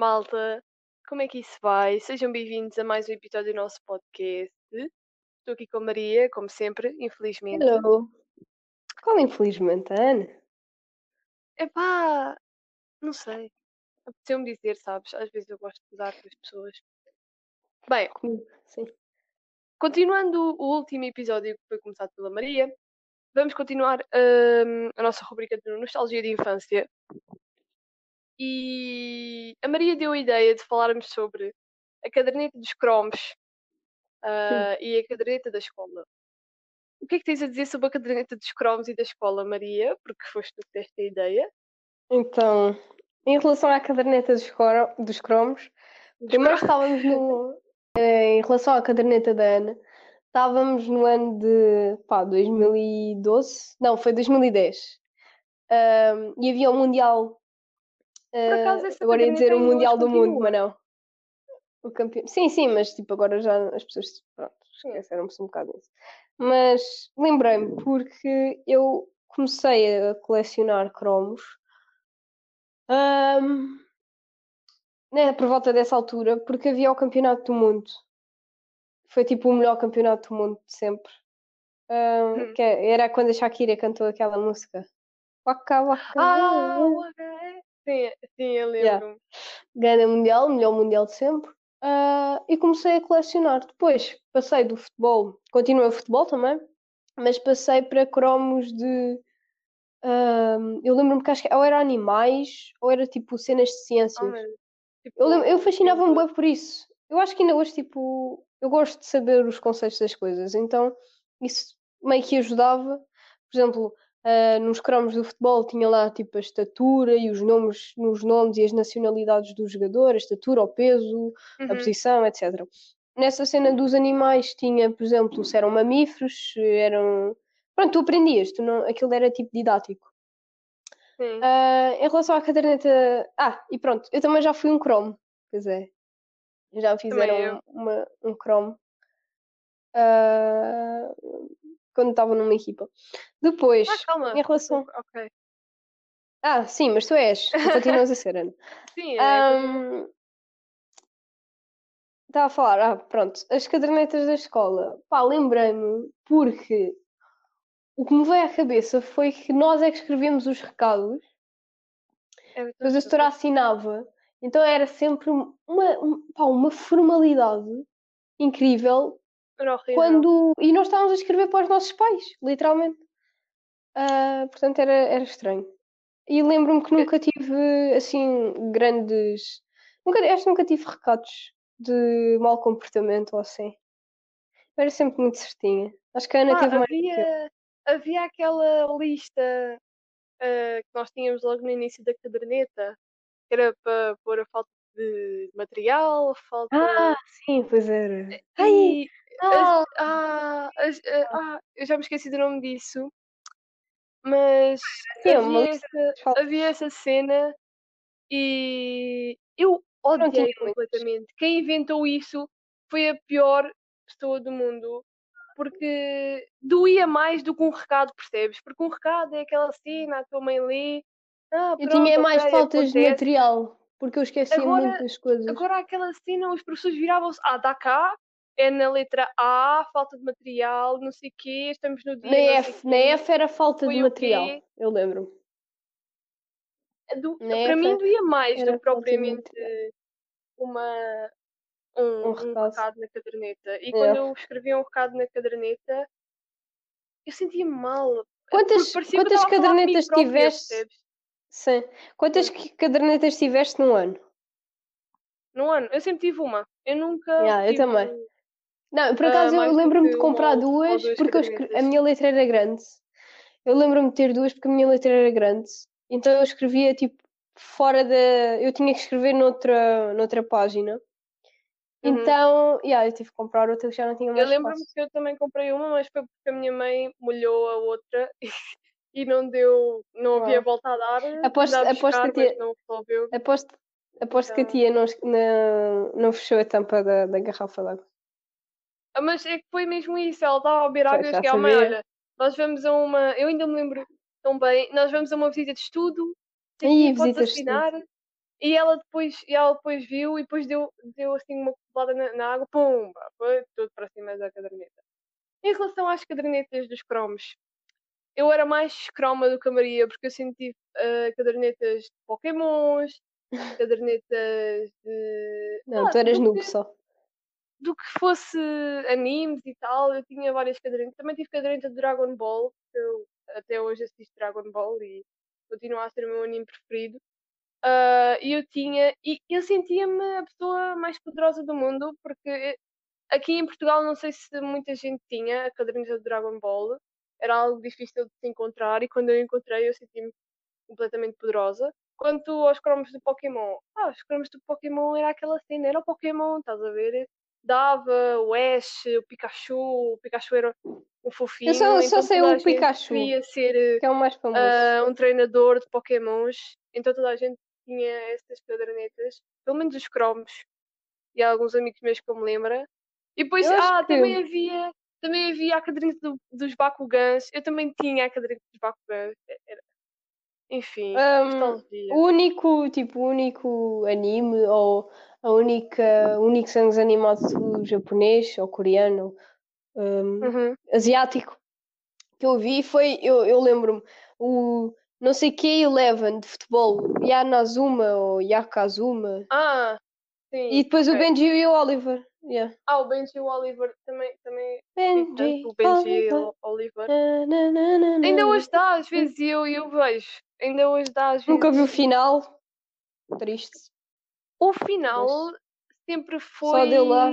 Malta! Como é que isso vai? Sejam bem-vindos a mais um episódio do nosso podcast. Estou aqui com a Maria, como sempre, infelizmente. Hello. Qual infelizmente, Ana? Epá, não sei. Apeteceu-me dizer, sabes? Às vezes eu gosto de dar com as pessoas. Bem, sim. continuando o último episódio que foi começado pela Maria, vamos continuar hum, a nossa rubrica de nostalgia de infância. E a Maria deu a ideia de falarmos sobre a caderneta dos cromos ah, e a caderneta da escola. O que é que tens a dizer sobre a caderneta dos cromos e da escola, Maria? Porque foste tu que deste a ideia. Então, em relação à caderneta dos, coro- dos cromos, primeiro estávamos no. eh, Em relação à caderneta da Ana, estávamos no ano de pá, 2012, não, foi 2010. Ahm, e havia o Mundial. Acaso, eh, agora ia dizer o Mundial do Mundo, mas não. O campeão. Sim, sim, mas tipo, agora já as pessoas pronto, esqueceram-se um bocado disso. Mas lembrei-me porque eu comecei a colecionar cromos ahm, né, por volta dessa altura, porque havia o Campeonato do Mundo. Foi tipo o melhor campeonato do mundo de sempre. Ahm, Hum. que é- era quando a Shakira cantou aquela música. Waka Waka. Ah, ok. Sim, sim, eu Yeah. lembro-me. Gana Mundial, melhor Mundial de sempre. Ah, e comecei a colecionar. Depois passei do futebol, continuei o futebol também, mas passei para cromos de. ahm, eu lembro-me que acho que ou era animais ou era tipo cenas de Oh, ciências. tipo, Eu, lembro- eu fascinava-me lembro- bem por isso. Eu acho que ainda hoje, tipo, eu gosto de saber os conceitos das coisas, então isso meio que ajudava. Por exemplo, ah, nos cromos do futebol tinha lá tipo a estatura e os nomes, nos nomes e as nacionalidades do jogador, a estatura, o peso, a Uhum. posição, etc. Nessa cena dos animais tinha, por exemplo, se eram mamíferos, eram. Pronto, tu aprendias, tu não... aquilo era tipo didático. Ah, em relação à caderneta. Ah, e pronto, eu também já fui um cromo. Pois é. Já fizeram uma, um cromo. ah, quando estava numa equipa. Depois, Ah, calma. em relação. Ok. Ah, sim, mas tu és. Tu continuas a ser, Ana. Sim, é. Ahm, Estava a falar, ah, pronto, as cadernetas da escola. Pá, lembrei-me porque o que me veio à cabeça foi que nós é que escrevíamos os recados, é depois a setora assinava, então era sempre uma, um- pá, uma formalidade incrível Era horrível. quando. E nós estávamos a escrever para os nossos pais, literalmente. Ah, portanto, era, era estranho. E lembro-me que nunca tive assim grandes. Nunca, acho que nunca tive recados de mau comportamento ou assim. Eu era sempre muito certinha. Acho que a Ana Ah, teve mais. havia, havia aquela lista ah, que nós tínhamos logo no início da caderneta, que era para pôr a falta de material, falta. Ah, sim, pois era. Ai, e ah, as- ah, as- ah, ah, eu já me esqueci do nome disso, mas sim, uma havia, essa, de havia essa cena e eu odiei muitas. completamente. Quem inventou isso foi a pior pessoa do mundo. Porque doía mais do que um recado, percebes? Porque um recado é aquela cena, a tua mãe lê. Ah, Eu tinha mais ok, faltas de acontece. material, porque eu esquecia Agora- muito das coisas. Agora aquela cena, os professores viravam-se, ah, dá cá, é na letra A, falta de material, não sei o quê, estamos no dia. Na F, na. F era falta Foi de material, eu lembro. Do- para mim doía mais do que propriamente uma, um, Um um recado. recado na caderneta. E É. quando eu escrevia um recado na caderneta, eu sentia-me mal. Quantas, quantas cadernetas tiveste? Sim. Quantas Sim. cadernetas tiveste num ano? No ano, eu sempre tive uma. Eu nunca. Yeah, eu também. Não, por Ah, acaso eu lembro-me de comprar duas porque escre- a minha letra era grande. Eu lembro-me de ter duas porque a minha letra era grande. Então eu escrevia tipo fora da. Eu tinha que escrever noutra, noutra página. Uhum. Então, yeah, eu tive que comprar outra que já não tinha mais Eu lembro-me que eu também comprei uma, mas foi porque a minha mãe molhou a outra e não deu, não havia volta a dar. Aposto- aposto buscar, não resolveu. Aposto, aposto que a Então- tia não, não, não fechou a tampa da, da garrafa d'água. Mas é que foi mesmo isso, ela estava a beber água e eu cheguei mãe, sabia. olha, nós vamos a uma, eu ainda me lembro tão bem, nós vamos a uma visita de estudo, que podes assinar, E ela depois, e ela depois viu e depois deu, deu assim uma colada na, na água, pumba, foi tudo para cima da caderneta. Em relação às cadernetas dos cromos, eu era mais croma do que a Maria, porque eu senti uh, cadernetas de Pokémons, cadernetas de. Não, ah, tu eras noob só. Do que fosse animes e tal, eu tinha várias cadernetas. Também tive caderneta de Dragon Ball, que eu até hoje assisto Dragon Ball e continua a ser o meu anime preferido. Uh, e eu tinha, e eu sentia-me a pessoa mais poderosa do mundo, porque aqui em Portugal não sei se muita gente tinha a caderneta de Dragon Ball, era algo difícil de se encontrar, e quando eu encontrei eu senti-me completamente poderosa. Quanto aos cromos do Pokémon, ah, os cromos do Pokémon era aquela cena, era o Pokémon, estás a ver? Dava o Ash, o Pikachu, o Pikachu era um fofinho. Eu só, então só sei o Pikachu, queria ser que é o mais famoso. Uh, um treinador de Pokémons, então toda a gente tinha essas cadernetas, pelo menos os cromos, e há alguns amigos meus que eu me lembro. E depois, ah, que... também havia também havia a caderneta do, dos Bakugans, eu também tinha a caderneta dos Bakugans. Era, enfim, um, o único, tipo, o único anime ou a única, o único desenho animado japonês ou coreano, um, uhum. asiático que eu vi foi, eu, eu lembro-me, o não sei que Eleven de futebol, Yanazuma ou Yakazuma. Ah, sim. E depois okay. o Benji e o Oliver. Yeah. Ah, o Benji e o Oliver também. também Benji, o Benji e o Oliver. Na, na, na, Ainda hoje dá, às vezes eu, eu vejo. Ainda hoje dá, às vezes. Nunca vi o final. Triste. O final Mas... sempre foi. Só deu lá.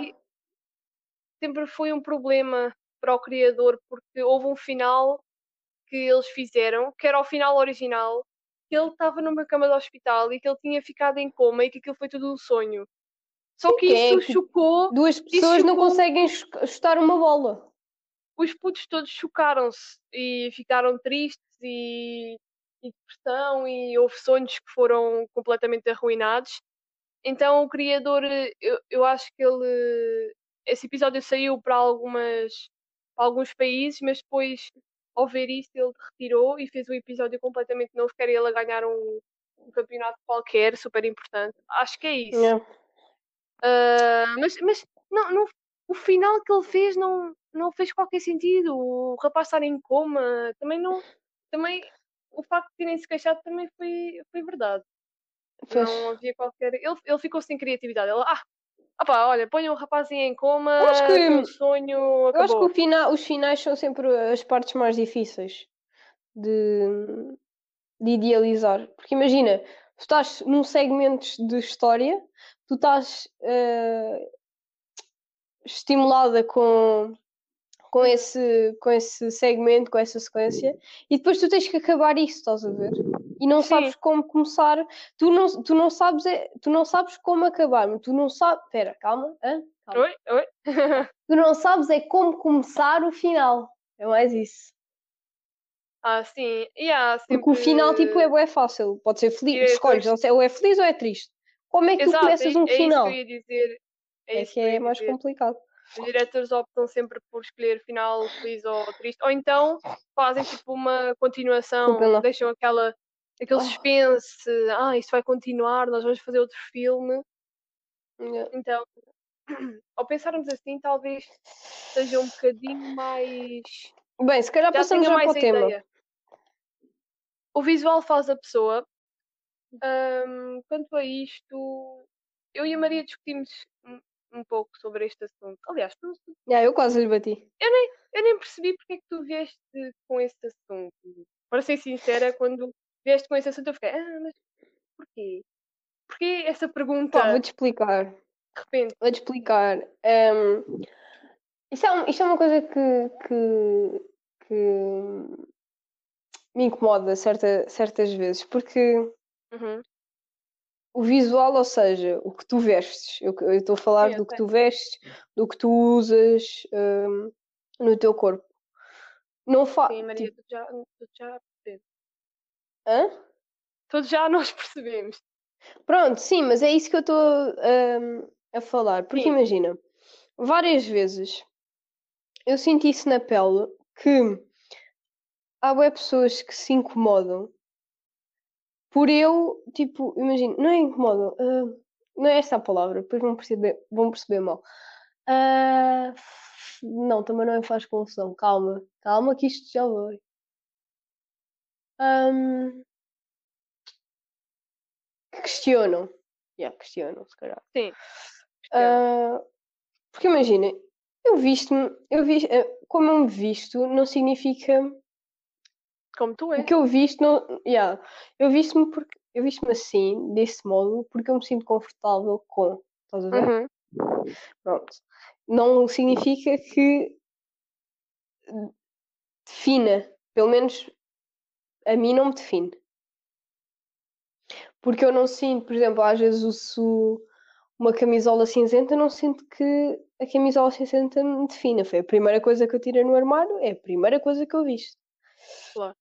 Sempre foi um problema para o criador, porque houve um final que eles fizeram, que era o final original, que ele estava numa cama de hospital e que ele tinha ficado em coma e que aquilo foi tudo um sonho. Só que é isso é chocou. Duas pessoas chocou, não conseguem chutar uma bola. Os putos todos chocaram-se e ficaram tristes e, e depressão e houve sonhos que foram completamente arruinados. Então o criador, eu, eu acho que ele. Esse episódio saiu para algumas para alguns países, mas depois ao ver isso ele retirou e fez um episódio completamente novo, que era ele a ganhar um, um campeonato qualquer, super importante. Acho que é isso. Yeah. Uh, mas mas não, não, o final que ele fez não, não fez qualquer sentido. O rapaz estar em coma também não. Também o facto de terem se queixado também foi, foi verdade. Pois. Não havia qualquer. Ele, ele ficou sem criatividade. Ele, ah, opa, olha, ponham o rapazinho em coma, eu acho que, um sonho. Acabou. Eu acho que final, os finais são sempre as partes mais difíceis de, de idealizar. Porque imagina, tu estás num segmento de história tu estás uh, estimulada com, com, esse, com esse segmento, com essa sequência, e depois tu tens que acabar isso, estás a ver? E não Sim. sabes como começar, tu não, tu não sabes, é, tu não sabes como acabar, tu não sabes. Espera, calma, calma. Oi, oi. tu não sabes é como começar o final. É mais isso. Ah, sim. Yeah, sempre... Porque o final tipo, é, é fácil. Pode ser feliz. Escolhes, ou é feliz ou é triste. Como é que Exato, tu começas um é, final? É isso que eu ia dizer. É, é que é mais dizer. complicado. Os diretores optam sempre por escolher final feliz ou triste, ou então fazem tipo uma continuação, deixam aquela, aquele oh. suspense, ah, isto vai continuar, nós vamos fazer outro filme. Yeah. Então, ao pensarmos assim, talvez seja um bocadinho mais. Bem, se calhar já passamos já para o tema. Ideia. O visual faz a pessoa, um, quanto a isto, eu e a Maria discutimos um, um pouco sobre este assunto. Aliás, tu, yeah, eu quase lhe bati. Eu nem, eu nem percebi porque é que tu vieste com este assunto. Para ser sincera, quando vieste com esse assunto, eu fiquei, ah, mas porquê? Porquê essa pergunta? Pá, vou-te explicar. De repente. Vou-te explicar. Um, isto, é, isto é uma coisa que, que, que me incomoda certa, certas vezes, porque Uhum. O visual, ou seja, o que tu vestes. Eu estou a falar Sim, do que tu vestes, do que tu usas um, no teu corpo. Não fa Sim, Maria, tipo... já, já percebes. Hã? Todos já nós percebemos. Pronto, sim, mas é isso que eu estou um, a falar. Porque sim. imagina, várias vezes eu senti isso na pele que há pessoas que se incomodam por eu, tipo, imagino, não é incomodo, uh, não é esta a palavra, depois vão perceber, vão perceber mal. Uh, não, também não é faz confusão, calma, calma que isto já vai. Um, que questionam. Yeah, questionam, se calhar. Sim. Uh, porque imagina, eu visto-me, eu vi, como eu me visto, não significa como tu és. O que eu visto, não, yeah, eu visto-me porque eu visto-me assim, desse modo, porque eu me sinto confortável com. Estás a ver? Uhum. Pronto. Não significa que defina, pelo menos a mim não me define. Porque eu não sinto, por exemplo, às vezes uso uma camisola cinzenta, não sinto que a camisola cinzenta me defina. Foi a primeira coisa que eu tirei no armário, é a primeira coisa que eu visto. Claro.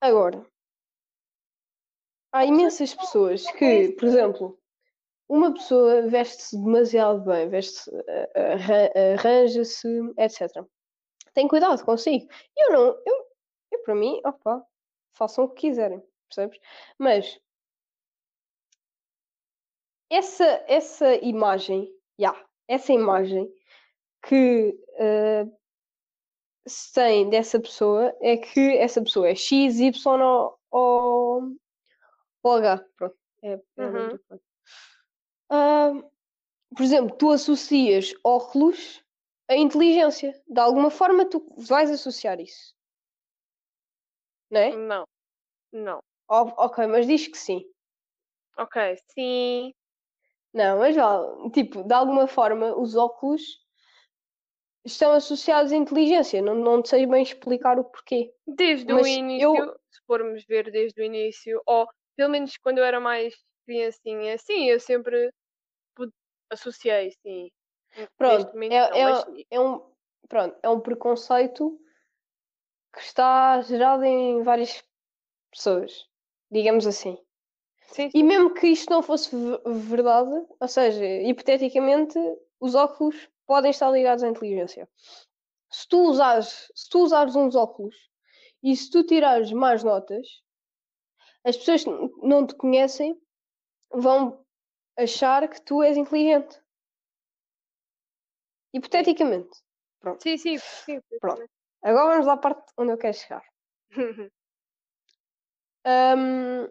Agora, há imensas pessoas que, por exemplo, uma pessoa veste-se demasiado bem, veste arranja-se, etc. Tem cuidado consigo. Eu não, eu, eu para mim, opa, façam o que quiserem, percebes? Mas essa, essa imagem, já, yeah, essa imagem que uh, se tem dessa pessoa é que essa pessoa é X, Y ou, ou, ou H. Pronto. É, é uhum. uh, por exemplo, tu associas óculos a inteligência. De alguma forma tu vais associar isso. Não é? Não. Não. Ok, mas diz que sim. Ok, sim. Não, mas vale. Tipo, de alguma forma os óculos estão associados à inteligência. Não, não sei bem explicar o porquê. Desde Mas o início, eu... se formos ver desde o início, ou pelo menos quando eu era mais criancinha, sim, eu sempre associei, sim. Pronto, momento, é, não, é, mas... é, um, pronto, é um preconceito que está gerado em várias pessoas, digamos assim. Sim. E mesmo que isto não fosse verdade, ou seja, hipoteticamente, os óculos podem estar ligados à inteligência. Se tu usares, se tu usares uns óculos e se tu tirares mais notas, as pessoas que não te conhecem vão achar que tu és inteligente. Hipoteticamente. Pronto. Sim, sim, sim. Pronto. Agora vamos à parte onde eu quero chegar. um,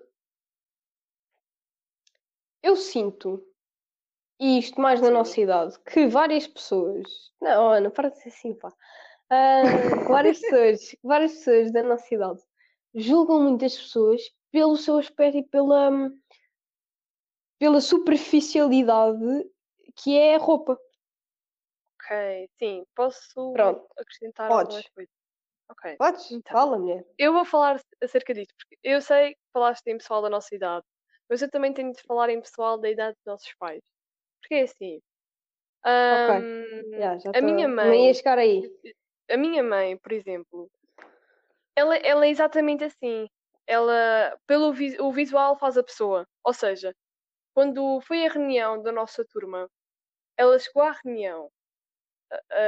eu sinto e isto mais na nossa idade, que várias pessoas. Não, Ana, para de ser assim, pá. Uh, várias pessoas, várias pessoas da nossa idade julgam muitas pessoas pelo seu aspecto e pela, pela superficialidade que é a roupa. Ok, sim, posso Pronto. acrescentar Podes. algumas coisas. Ok. Podes? Então, Fala, mulher. Eu vou falar acerca disso, porque eu sei que falaste em pessoal da nossa idade, mas eu também tenho de falar em pessoal da idade dos nossos pais. Porque é assim. Ok. Yeah, já a minha Também ia mãe, chegar aí. a minha mãe, por exemplo, ela, ela é exatamente assim. Ela, pelo o visual faz a pessoa. Ou seja, quando foi a reunião da nossa turma, ela chegou à reunião,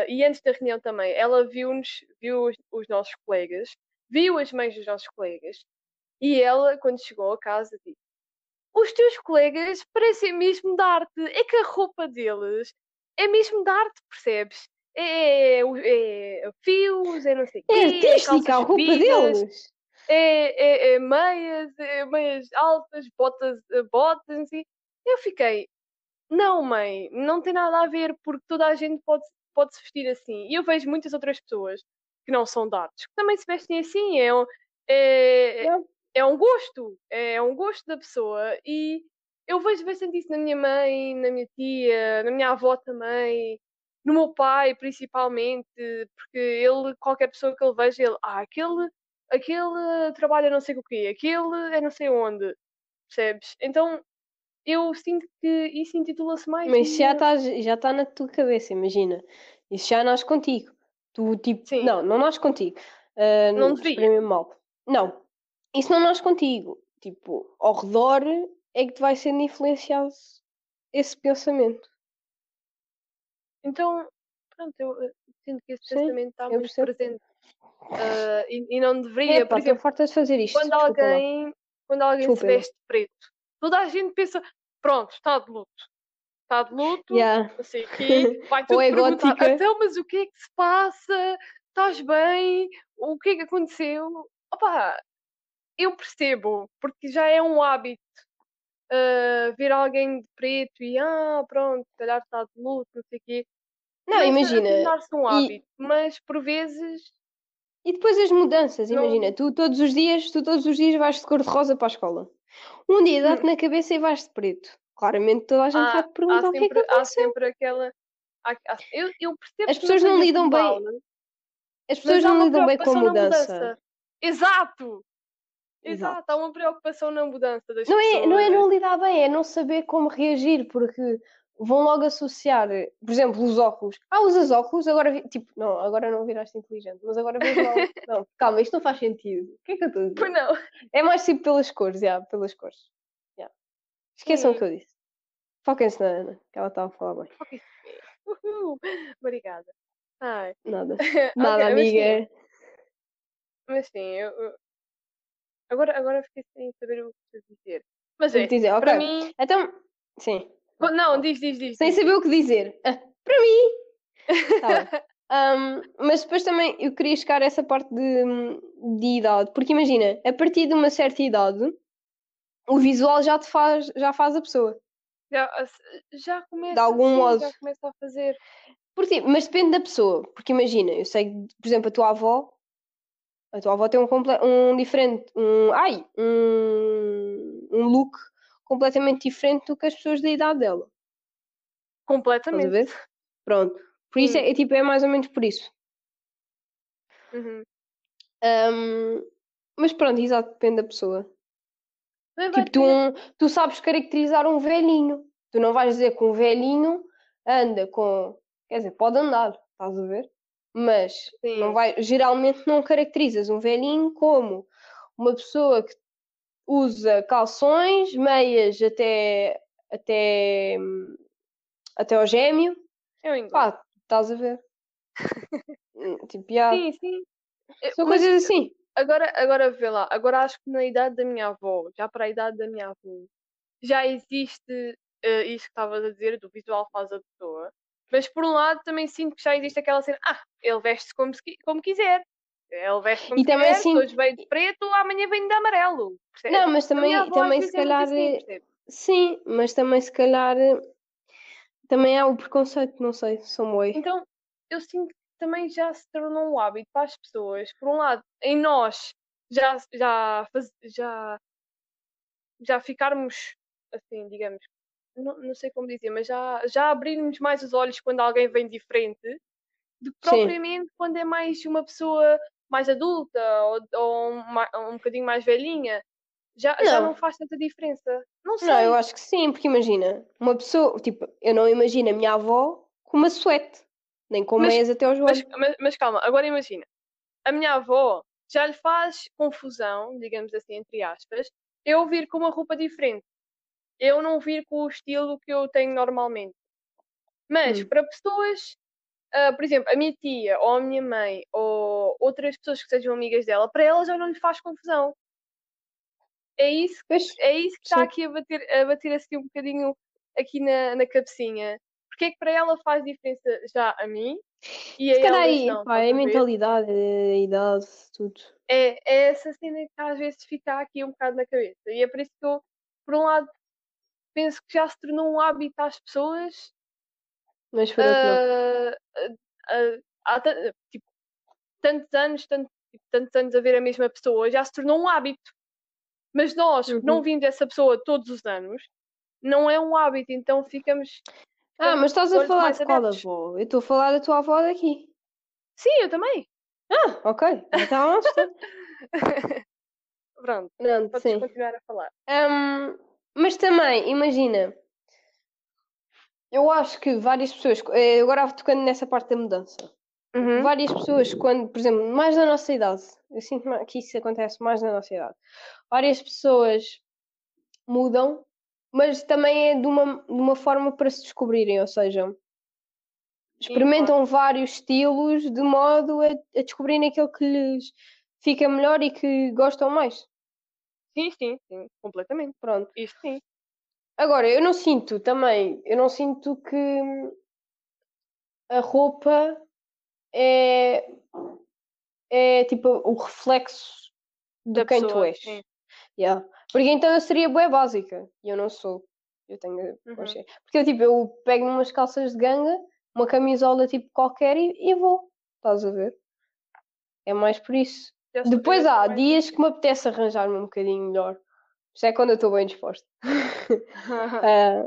e antes da reunião também, ela viu-nos, viu os, os nossos colegas, viu as mães dos nossos colegas, e ela, quando chegou a casa, disse: os teus colegas parecem mesmo de arte. É que a roupa deles é mesmo de arte, percebes? É, é, é fios, é não sei o quê. É artística a roupa deles. É, é, é meias, é meias altas, botas, eh, botas, assim. Eu fiquei, não, mãe, não tem nada a ver, porque toda a gente pode, pode se vestir assim. E eu vejo muitas outras pessoas que não são artes, que também se vestem assim. É, é, é, é um gosto, é um gosto da pessoa e eu vejo bastante isso na minha mãe, na minha tia, na minha avó também, no meu pai principalmente, porque ele, qualquer pessoa que ele veja, ele, ah, aquele, aquele trabalha não sei o quê, aquele é não sei onde, percebes? Então eu sinto que isso intitula-se mais. Mas já está já tá na tua cabeça, imagina. Isso já nasce contigo. Tu, tipo, Sim. não, não nasce contigo. Uh, não devia. mal. Não, isso não nasce contigo. Tipo, ao redor é que te vai sendo influenciado esse pensamento. Então, pronto, eu, eu sinto que esse Sim, pensamento está muito percebo. presente. Uh, e, e, não deveria. É, pá, por exemplo, fazer isto. Quando alguém, quando alguém Desculpa, se veste preto. Toda a gente pensa, pronto, está de luto. Está de luto, Yeah. não sei o quê. Vai tudo é perguntar, gótica. então, mas o que é que se passa? Estás bem? O que é que aconteceu? Opa, eu percebo, porque já é um hábito ah, ver alguém de preto e ah, pronto, se calhar está de luto, não sei o quê. Não, Começa imagina. A tornar-se um e- hábito, mas por vezes E depois as mudanças, Não- imagina, tu todos os dias, tu todos os dias vais de cor de rosa para a escola. Um dia dá-te na cabeça e vais de preto. Claramente toda a gente Hum. há, vai te perguntar há o que é que sempre, há aconteceu. sempre aquela. há- há- eu, eu percebo As que pessoas não lidam bem- global, As mas pessoas não lidam bem com a na mudança. Exato! Exato. Há uma preocupação na mudança das Não é, pessoas. não é não lidar bem, é não saber como reagir, porque vão logo associar, por exemplo, os óculos. Ah, usas óculos, agora vi- tipo, não, agora não viraste inteligente, mas agora vejo mal. Não, calma, isto não faz sentido. O que é que eu estou a dizer? não. É mais tipo pelas cores, já, pelas cores. já. Esqueçam o que eu disse. Foquem-se na Ana, que ela estava a falar bem. Uhul. Obrigada. Ai. Nada. Nada, mas sim, amiga. Mas sim, eu, eu- Agora, agora fiquei sem saber o que dizer. Mas é, dizer, ok. para mim. Então, sim. Não, diz, diz, diz. Sem saber o que dizer. Ah, para mim. Tá. Ahm, mas depois também eu queria chegar a essa parte de, de idade, porque imagina, a partir de uma certa idade, o visual já te faz, já faz a pessoa. Já, já começa algum sim, modo. já começa a fazer. Porque, mas depende da pessoa, porque imagina, eu sei que, por exemplo, a tua avó, a tua avó tem um, um diferente, um, ai, um, um look completamente diferente do que as pessoas da idade dela. Estás a Completamente. ver? Pronto. Por isso é, é tipo, é mais ou menos por isso. Uhum. Ahm, mas pronto, exato, depende da pessoa. Mas Tipo, tu, um- tu sabes caracterizar um velhinho. Tu não vais dizer que um velhinho anda com. Quer dizer, pode andar, estás a ver? Mas Sim. não vai, geralmente não caracterizas um velhinho como uma pessoa que usa calções, meias até, até, até ao gêmeo. Eu engano. Pá, estás a ver? Tipo, já, Sim, sim. São mas coisas assim. agora, agora vê lá. Agora acho que na idade da minha avó, já para a idade da minha avó, já existe eh, isso que estavas a dizer, do visual faz a pessoa. Mas por um lado também sinto que já existe aquela cena, ah, ele veste-se como, como quiser. Ele veste como E também quiser, sinto- hoje veio de preto, amanhã vem de amarelo. percebes? Não, mas também, também se é calhar. assim, eh? Sim, mas também se calhar eh, também há o preconceito, não sei, sou moi. Então, eu sinto que também já se tornou um hábito para as pessoas. Por um lado, em nós já, já, faz- já, já ficarmos assim, digamos, não, não sei como dizer, mas já, já abrirmos mais os olhos quando alguém vem diferente do que Sim. propriamente quando é mais uma pessoa mais adulta ou, ou um, um bocadinho mais velhinha. Já, já Não. não faz tanta diferença. Não sei. Não, eu acho que sim, porque imagina, uma pessoa, tipo, eu não imagino a minha avó com uma suete, nem com Mas- meias até aos Mas, joelhos. mas, mas calma, agora imagina. A minha avó já lhe faz confusão, digamos assim, entre aspas, eu vir com uma roupa diferente. Eu não vir com o estilo que eu tenho normalmente. Mas Hum. para pessoas, ah, por exemplo, a minha tia ou a minha mãe ou outras pessoas que sejam amigas dela, para elas já não lhe faz confusão. É isso, Pois, é isso que está aqui a bater, a bater assim um bocadinho aqui na, na cabecinha. Porque é que para ela faz diferença já a mim e a elas aí, não? pá, é a mentalidade, é a idade, tudo. é, é essa cena que às vezes fica aqui um bocado na cabeça. E é por isso que eu, por um lado, penso que já se tornou um hábito às pessoas. Mas ah, ah, ah, há tipo, tantos anos, tanto- tipo, tantos anos a ver a mesma pessoa, já se tornou um hábito. Mas nós, que não Uhum. vimos essa pessoa todos os anos, não é um hábito, então ficamos. Ah, mas estás a falar de qual avó? Eu estou a falar da tua avó daqui. Sim, eu também. Ah, ok. Então, está? Pronto, Pronto, podes sim. continuar a falar. Hum, mas também, imagina, eu acho que várias pessoas, eh, agora tocando nessa parte da mudança, Uhum. várias pessoas, quando, por exemplo, mais da nossa idade, eu sinto que isso acontece mais na nossa idade, várias pessoas mudam, mas também é de uma, de uma forma para se descobrirem, ou seja, experimentam vários estilos de modo a, a descobrirem aquele que lhes fica melhor e que gostam mais. Sim, sim, sim, completamente. Pronto. Isso sim. Agora, eu não sinto também, eu não sinto que a roupa é, é tipo o reflexo de quem tu pessoa, és. sim. Yeah. Porque então eu seria bué básica e eu não sou. Eu tenho Uhum. Porque eu tipo, eu pego umas calças de ganga, uma camisola tipo qualquer e, e vou. Estás a ver? É mais por isso. Depois há dias que me apetece arranjar-me um bocadinho melhor. Isto é quando eu estou bem disposta. Ah,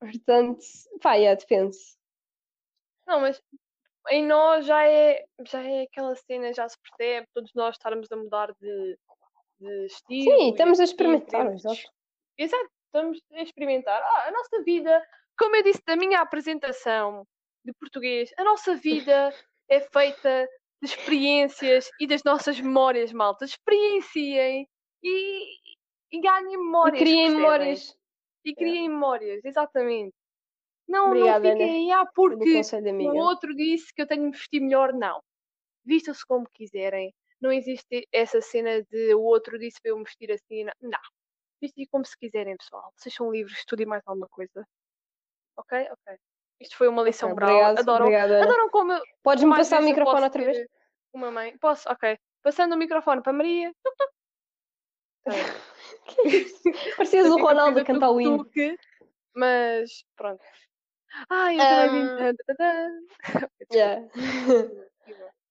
portanto, pá, yeah, depende. Não, mas em nós já é, já é aquela cena, já se percebe, todos nós estarmos a mudar de, de estilo. Sim, estamos a experimentar, exato. Exato, estamos a experimentar. Ah, a nossa vida, como eu disse na minha apresentação de português, a nossa vida é feita de experiências e das nossas memórias, malta. Experienciem e, e ganhem E memórias. criem percebem? memórias. E criem memórias, exatamente. Não, Obrigada, não fiquem, ah, Pelo porque o outro disse que eu tenho de me vestir melhor. Não. Vistam-se como quiserem. Não existe essa cena de o outro disse para eu me vestir assim. Não. não. Vestem como se quiserem, pessoal. Vocês são livres, estudem mais alguma coisa. Ok? Ok. Isto foi uma lição Ok, brava. obrigado, Adoram, obrigada, adoram como eu. Podes-me passar o microfone outra vez? Uma mãe. Posso? Ok. Passando o microfone para a Maria. Tá. Parecias o eu Ronaldo a cantar o hino. Mas pronto. Ai, eu também. Yeah.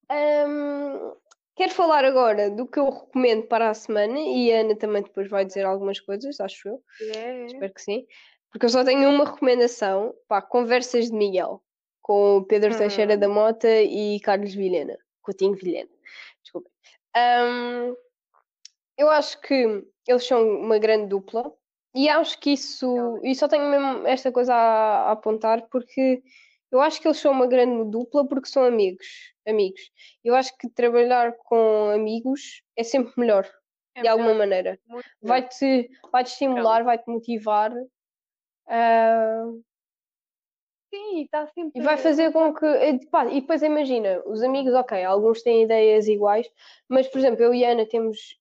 Ahm, quero falar agora do que eu recomendo para a semana e a Ana também depois vai dizer algumas coisas, acho eu. É. Espero que sim. Porque eu só tenho uma recomendação, pá, Conversas de Miguel, com o Pedro Hum. Teixeira da Mota e Carlos Vilhena, Coutinho Vilhena. Desculpa. Ahm, eu acho que eles são uma grande dupla e acho que isso, e só tenho mesmo esta coisa a, a apontar porque eu acho que eles são uma grande dupla porque são amigos, amigos. Eu acho que trabalhar com amigos é sempre melhor, É de alguma melhor, maneira muito melhor. vai-te vai -te estimular, vai-te motivar ah, Sim, está sempre. e vai fazer com que. e, e depois imagina, os amigos, ok, alguns têm ideias iguais, mas por exemplo, eu e a Ana temos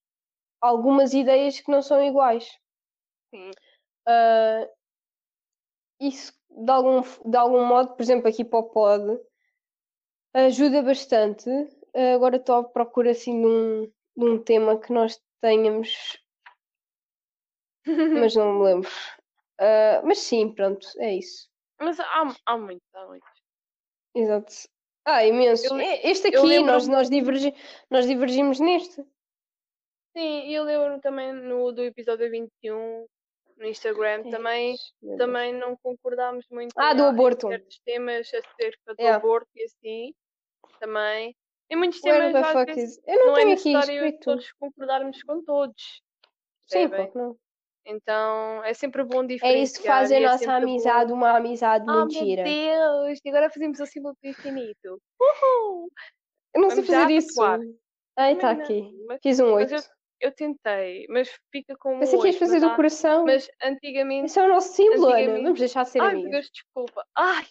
algumas ideias que não são iguais. Sim. Ah, isso de algum, de algum modo, por exemplo, aqui para o pod, ajuda bastante. Ah, agora estou à procura assim de um, de um tema que nós tenhamos mas não me lembro. Ah, mas sim, pronto, é isso. Mas há, há muito, há muito. Exato. Ah, imenso. Eu- E- Este aqui, nós, nós, divergi, nós divergimos neste. Sim, e eu lembro também no do episódio 21 no Instagram também, Meu Deus. também não concordámos muito Ah, do aborto. certos temas acerca do Yeah. aborto e assim também. Em muitos Where temas às vezes. Eu não, não é necessário todos concordarmos com todos. Sim, que não. Então é sempre bom É diferenciar. isso que faz a é nossa bom- amizade uma amizade Ah, mentira. meu Deus! E agora fazemos o símbolo do infinito. Uhul! Eu não sei Vamos já fazer isso. Ai, está Também aqui. Mas Fiz um mas 8. Eu tentei, mas fica como Pensei um que ias fazer do coração. Mas antigamente. Esse é o nosso símbolo, Ana. antigamente- Vamos deixar de ser Ai, meu amigas. Deus, desculpa. Ai!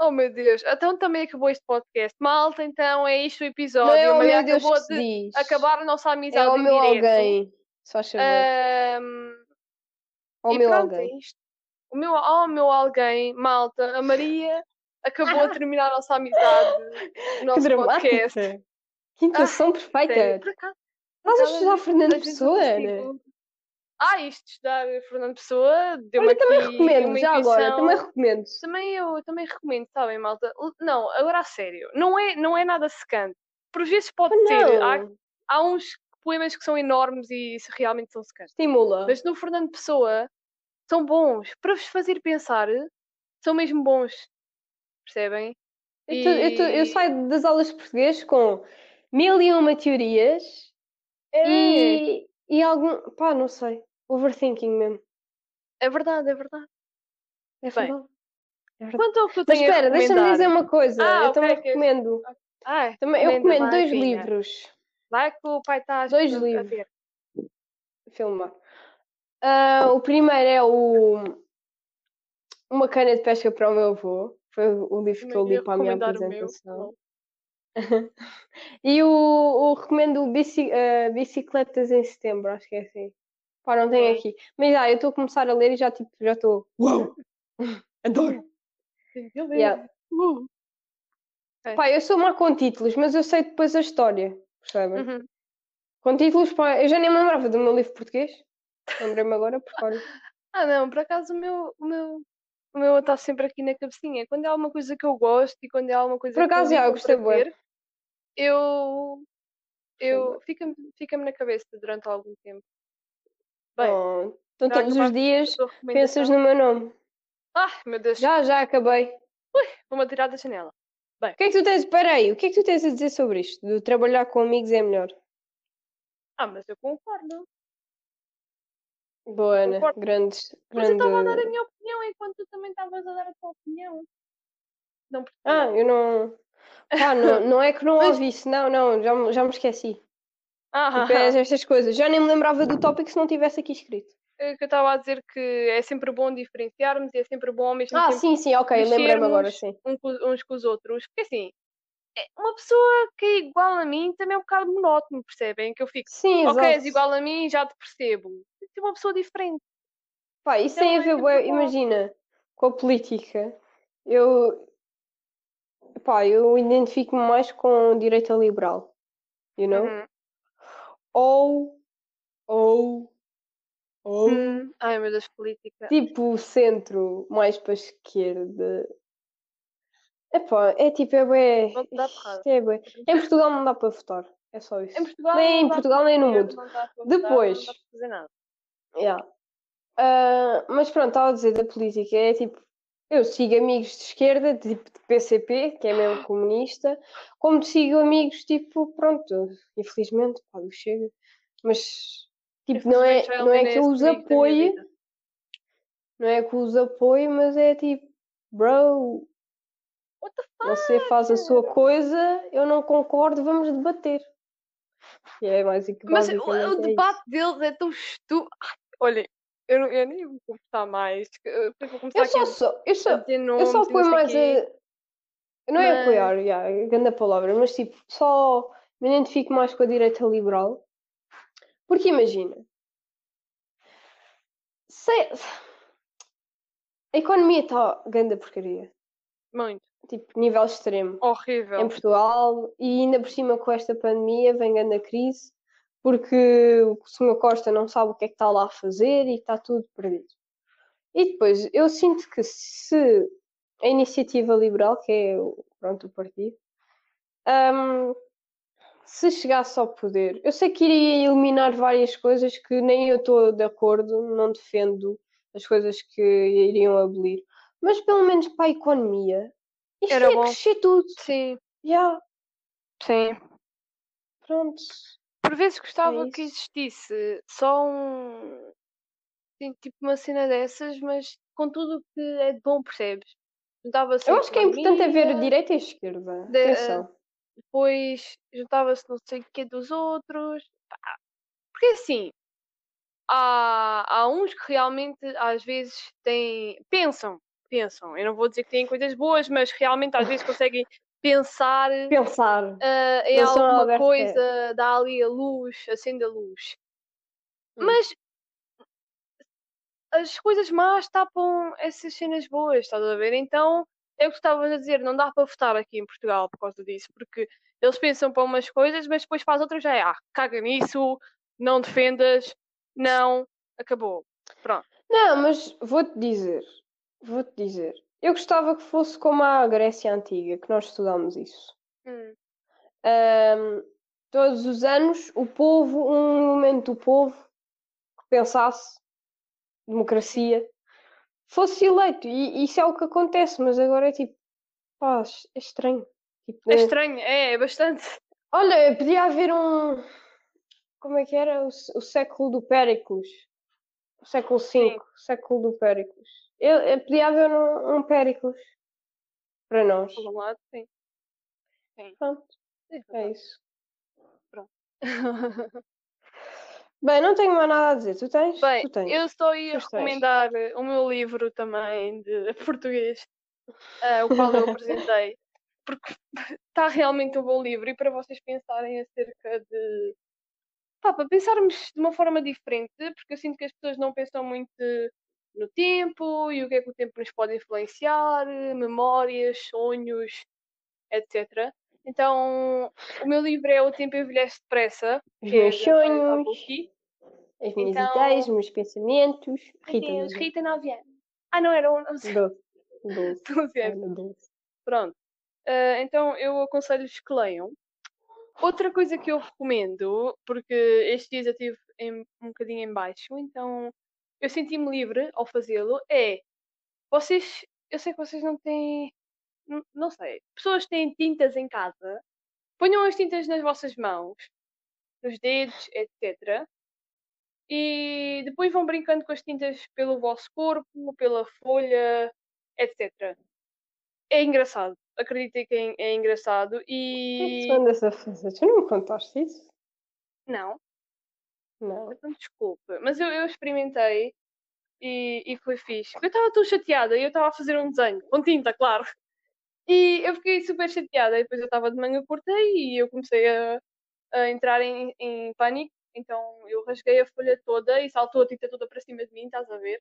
Oh meu Deus, então também acabou este podcast. Malta, então é isto o episódio. Não é o Maria meu Deus acabou que de acabar a nossa amizade. É o meu direto. alguém. Só. Ahm, Ao e meu pronto, alguém. é isto. O meu, oh, o meu alguém, malta, a Maria acabou de terminar a nossa amizade Que nosso dramática. podcast. Que intuação Sério, perfeita. acaso, Estás a estudar Fernando Pessoa, consigo- Ah, isto de estudar Fernando Pessoa deu-me Olha, também aqui recomendo, já agora, também recomendo. Também eu também recomendo, sabem, malta? Não, agora a sério, não é, não é nada secante. Por vezes pode Oh, ser. Há, há uns poemas que são enormes e realmente são secantes. estimula. Mas no Fernando Pessoa são bons. Para vos fazer pensar, são mesmo bons. Percebem? Eu, tô- eu tô- eu saio das aulas de português com mil e uma teorias É, e, e algum. pá, não sei. Overthinking mesmo. é verdade, é verdade. É Bem, verdade. É verdade. Quanto ao que eu Mas tenho a espera, deixa-me dizer uma coisa. Ah, eu ok, também recomendo. Ai, Também, eu recomenda, recomendo vai, dois filha. livros. Vai que o pai está Dois livros. ver. filmar. Ah, o primeiro é o Uma cana de pesca para o meu avô. Foi o livro que eu li para a minha apresentação. E o, o recomendo o bici, eh, Bicicletas em Setembro, acho que é assim. Pá, não tenho aqui. Mas já, eu estou a começar a ler e já tipo, já estou. Uau! Adoro! Sim, eu Yeah. Uh. Ok. Pá, eu sou má com títulos, mas eu sei depois a história, percebem? Uhum. Com títulos, pá, eu já nem me lembrava do meu livro português. Lembrei-me agora, porque olha. Ah, não, por acaso o meu, o meu, o meu está sempre aqui na cabecinha. Quando é alguma coisa que eu gosto e quando é alguma coisa Por que acaso, eu já, eu gostei ver, eu, eu fica-me fica na cabeça durante algum tempo. Bem, Oh, então todos os dias pensas no meu nome. Ai, meu Deus, Já, já acabei. vou-me atirar da janela. O que é que tu tens? Espera aí, o que é que tu tens a dizer sobre isto? De trabalhar com amigos é melhor. Ah, mas eu concordo. Boa, Ana. Concordo. Grandes, Mas eu estava a dar a grande... minha opinião enquanto tu também estavas a dar a tua opinião. Não percebi. Ah, eu não... Pá, não, não é que não ouvi isso. Não, não, já, me- já me esqueci. Ah, Tipo, é estas coisas. Já nem me lembrava do tópico se não tivesse aqui escrito. é que eu estava a dizer que é sempre bom diferenciarmos e é sempre bom ao mesmo Ah, tempo sim, sim, ok, lembrei-me agora, sim. uns com os outros. Porque assim, é uma pessoa que é igual a mim também é um bocado monótono, percebem? Que eu fico, Sim, ok, és igual a mim, já te percebo. Tem uma pessoa diferente. Pá, isso Então tem a é ver, imagina, com a política. Eu, pá, eu identifico-me mais com direita liberal, you know? Uhum. Ou, ou, ou, Hum. Ai meu Deus, política. tipo centro, mais para a esquerda. Epá, é tipo, é Não dá porrada. é bué. Em Portugal não dá para votar, é só isso. Em Portugal, Nem em Portugal, nem no mundo. Votar, Depois. Não dá para fazer nada. Yeah. Ah, mas pronto, estava a dizer da política, é tipo, eu sigo amigos de esquerda, tipo de PCP, que é mesmo comunista, como sigo amigos tipo, pronto, infelizmente, pá, do Chega, mas tipo, não é, não é que eu esse os apoie, não é que os apoie, mas é tipo, bro, você faz a sua coisa, eu não concordo, vamos debater. E é mais Mas o, o é debate deles é tão estúpido. Olhem, eu, eu nem vou conversar mais. que- Eu vou começar Eu só sou, eu só, Eu só apoio mais a. Não é Mas- apoiar, já, é grande palavra, mas tipo, só me identifico mais com a direita liberal. Porque imagina, se... a economia está grande porcaria, Muito. tipo, nível extremo. Horrível. Em Portugal, e ainda por cima com esta pandemia vem grande a crise, porque o Sr. Costa não sabe o que é que está lá a fazer e está tudo perdido. E depois, eu sinto que se a iniciativa liberal, que é o, pronto, o partido, hum, se chegasse ao poder, eu sei que iria eliminar várias coisas que nem eu estou de acordo, não defendo as coisas que iriam abolir, mas pelo menos para a economia, isto Era ia bom. crescer tudo. Sim, Já, sim. pronto. Por vezes gostava que É isso. existisse só um. Sim, tipo uma cena dessas, mas com tudo o que é de bom, percebes? Juntava-se Eu acho que é importante é ver a direita e a esquerda. De- Atenção. depois juntava-se não sei o que dos outros. Porque assim, há, há uns que realmente às vezes têm. pensam, pensam. Eu não vou dizer que têm coisas boas, mas realmente às vezes conseguem pensar Pensar. ah, em são alguma coisa, dá ali a luz, acende a luz. Hum. Mas as coisas más tapam essas cenas boas, estás a ver? Então é o que estavas a dizer, não dá para votar aqui em Portugal por causa disso, porque eles pensam para umas coisas, mas depois para as outras já é, ah, caga nisso, não defendas, não, acabou. Pronto. Não, mas vou-te dizer, vou-te dizer. Eu gostava que fosse como a Grécia Antiga, que nós estudámos isso. Hum, Ahm, todos os anos, o povo, um momento do povo que pensasse, democracia, fosse eleito. E isso é o que acontece, mas agora é tipo, pá, é estranho. Tipo, É eh, estranho, é, é bastante. Olha, podia haver um. Como é que era? O, o século do Péricles. O século V, século do Péricles. Eu, haver um, um Péricles para nós. Por um lado, sim. Pronto, Sim, é isso. Pronto. Bem, não tenho mais nada a dizer. Tu tens? Bem, tu tens. eu só ia Tu tens. recomendar o meu livro também de português, ah, o qual eu apresentei. porque está realmente um bom livro e para vocês pensarem acerca de. Pá, para pensarmos de uma forma diferente, porque eu sinto que as pessoas não pensam muito no tempo e o que é que o tempo nos pode influenciar, memórias, sonhos, etc. Então, o meu livro é O Tempo Envelhece Depressa. Os é meus Raquel sonhos, as minhas Então- ideias, os meus pensamentos. Rita, Adeus, não Rita, 9 anos. Ah, não, era 11 Doze. Doze. 12 anos. Pronto. Ah, então eu aconselho-vos que leiam. Outra coisa que eu recomendo, porque estes dias eu estive um bocadinho em baixo, então eu senti-me livre ao fazê-lo, é vocês, eu sei que vocês não têm, não, não sei, pessoas têm tintas em casa, ponham as tintas nas vossas mãos, nos dedos, etc. E depois vão brincando com as tintas pelo vosso corpo, pela folha, etc. É engraçado. Acreditem que é, é engraçado. O que é que E. tu andas a fazer? Tu não me contaste isso? Não, Não. então desculpa. Mas eu, eu experimentei e, e foi fixe. Eu estava tão chateada e eu estava a fazer um desenho, com tinta, claro. E eu fiquei super chateada. E depois eu estava de manhã curta e eu comecei a, a entrar em, em pânico. Então eu rasguei a folha toda e saltou a tinta toda para cima de mim, estás a ver?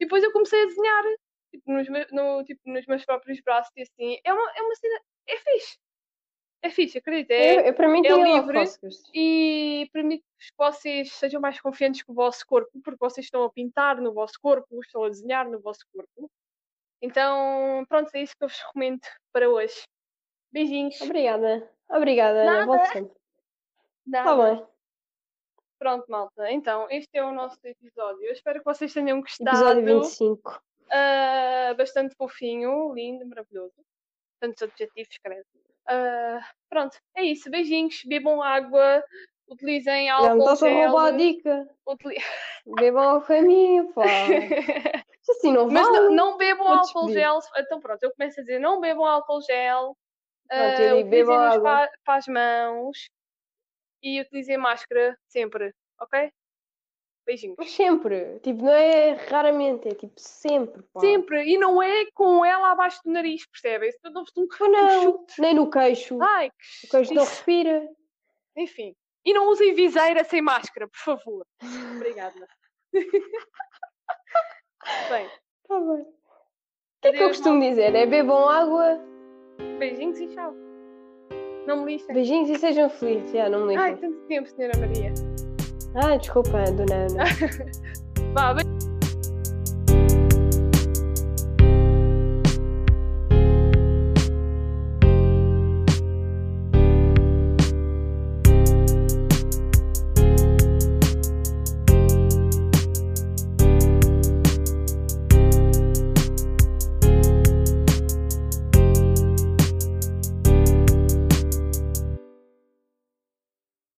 E depois eu comecei a desenhar tipo, nos, me- no, tipo, nos meus próprios braços e assim. É uma, é uma cena. É fixe. É fixe, acredita. É, Eu, para mim, é lá livre e permite-vos que vocês sejam mais confiantes com o vosso corpo, porque vocês estão a pintar no vosso corpo, estão a desenhar no vosso corpo. Então, pronto, é isso que eu vos recomendo para hoje. Beijinhos. Obrigada. Obrigada. Nada. Volto sempre. Está Nada. bem. Pronto, malta. Então, este é o nosso episódio. Eu espero que vocês tenham gostado. Episódio 25. Ah, bastante fofinho, lindo, maravilhoso. Tantos adjetivos, credo. Ah, pronto, é isso. Beijinhos, bebam água, utilizem Já me álcool estás a roubar a dica. utili- Bebam ao caminho, pá. Isto assim não Mas vale. não, não bebam Vou álcool despedir. gel. Então pronto, eu começo a dizer não bebam álcool gel. Pronto, bebam utilizem-nos água. pa- para as mãos e utilizem máscara sempre, ok? Beijinhos. Mas sempre. Tipo, não é raramente, é tipo sempre, pá. Sempre, e não é com ela abaixo do nariz, percebem? Eu dou-vos um, um não. Nem no queixo. Ai, que o queixo não respira. Enfim. E não usem viseira sem máscara, por favor. Obrigada. Bem, Tá bem. O que é que eu costumo dizer? É bebam água, beijinhos e tchau. Não me lixem. beijinhos e sejam felizes. Já, não me Ai, lixem. tanto tempo, senhora Maria. Ai, desculpa, dona Ana. Vá, beijinhos.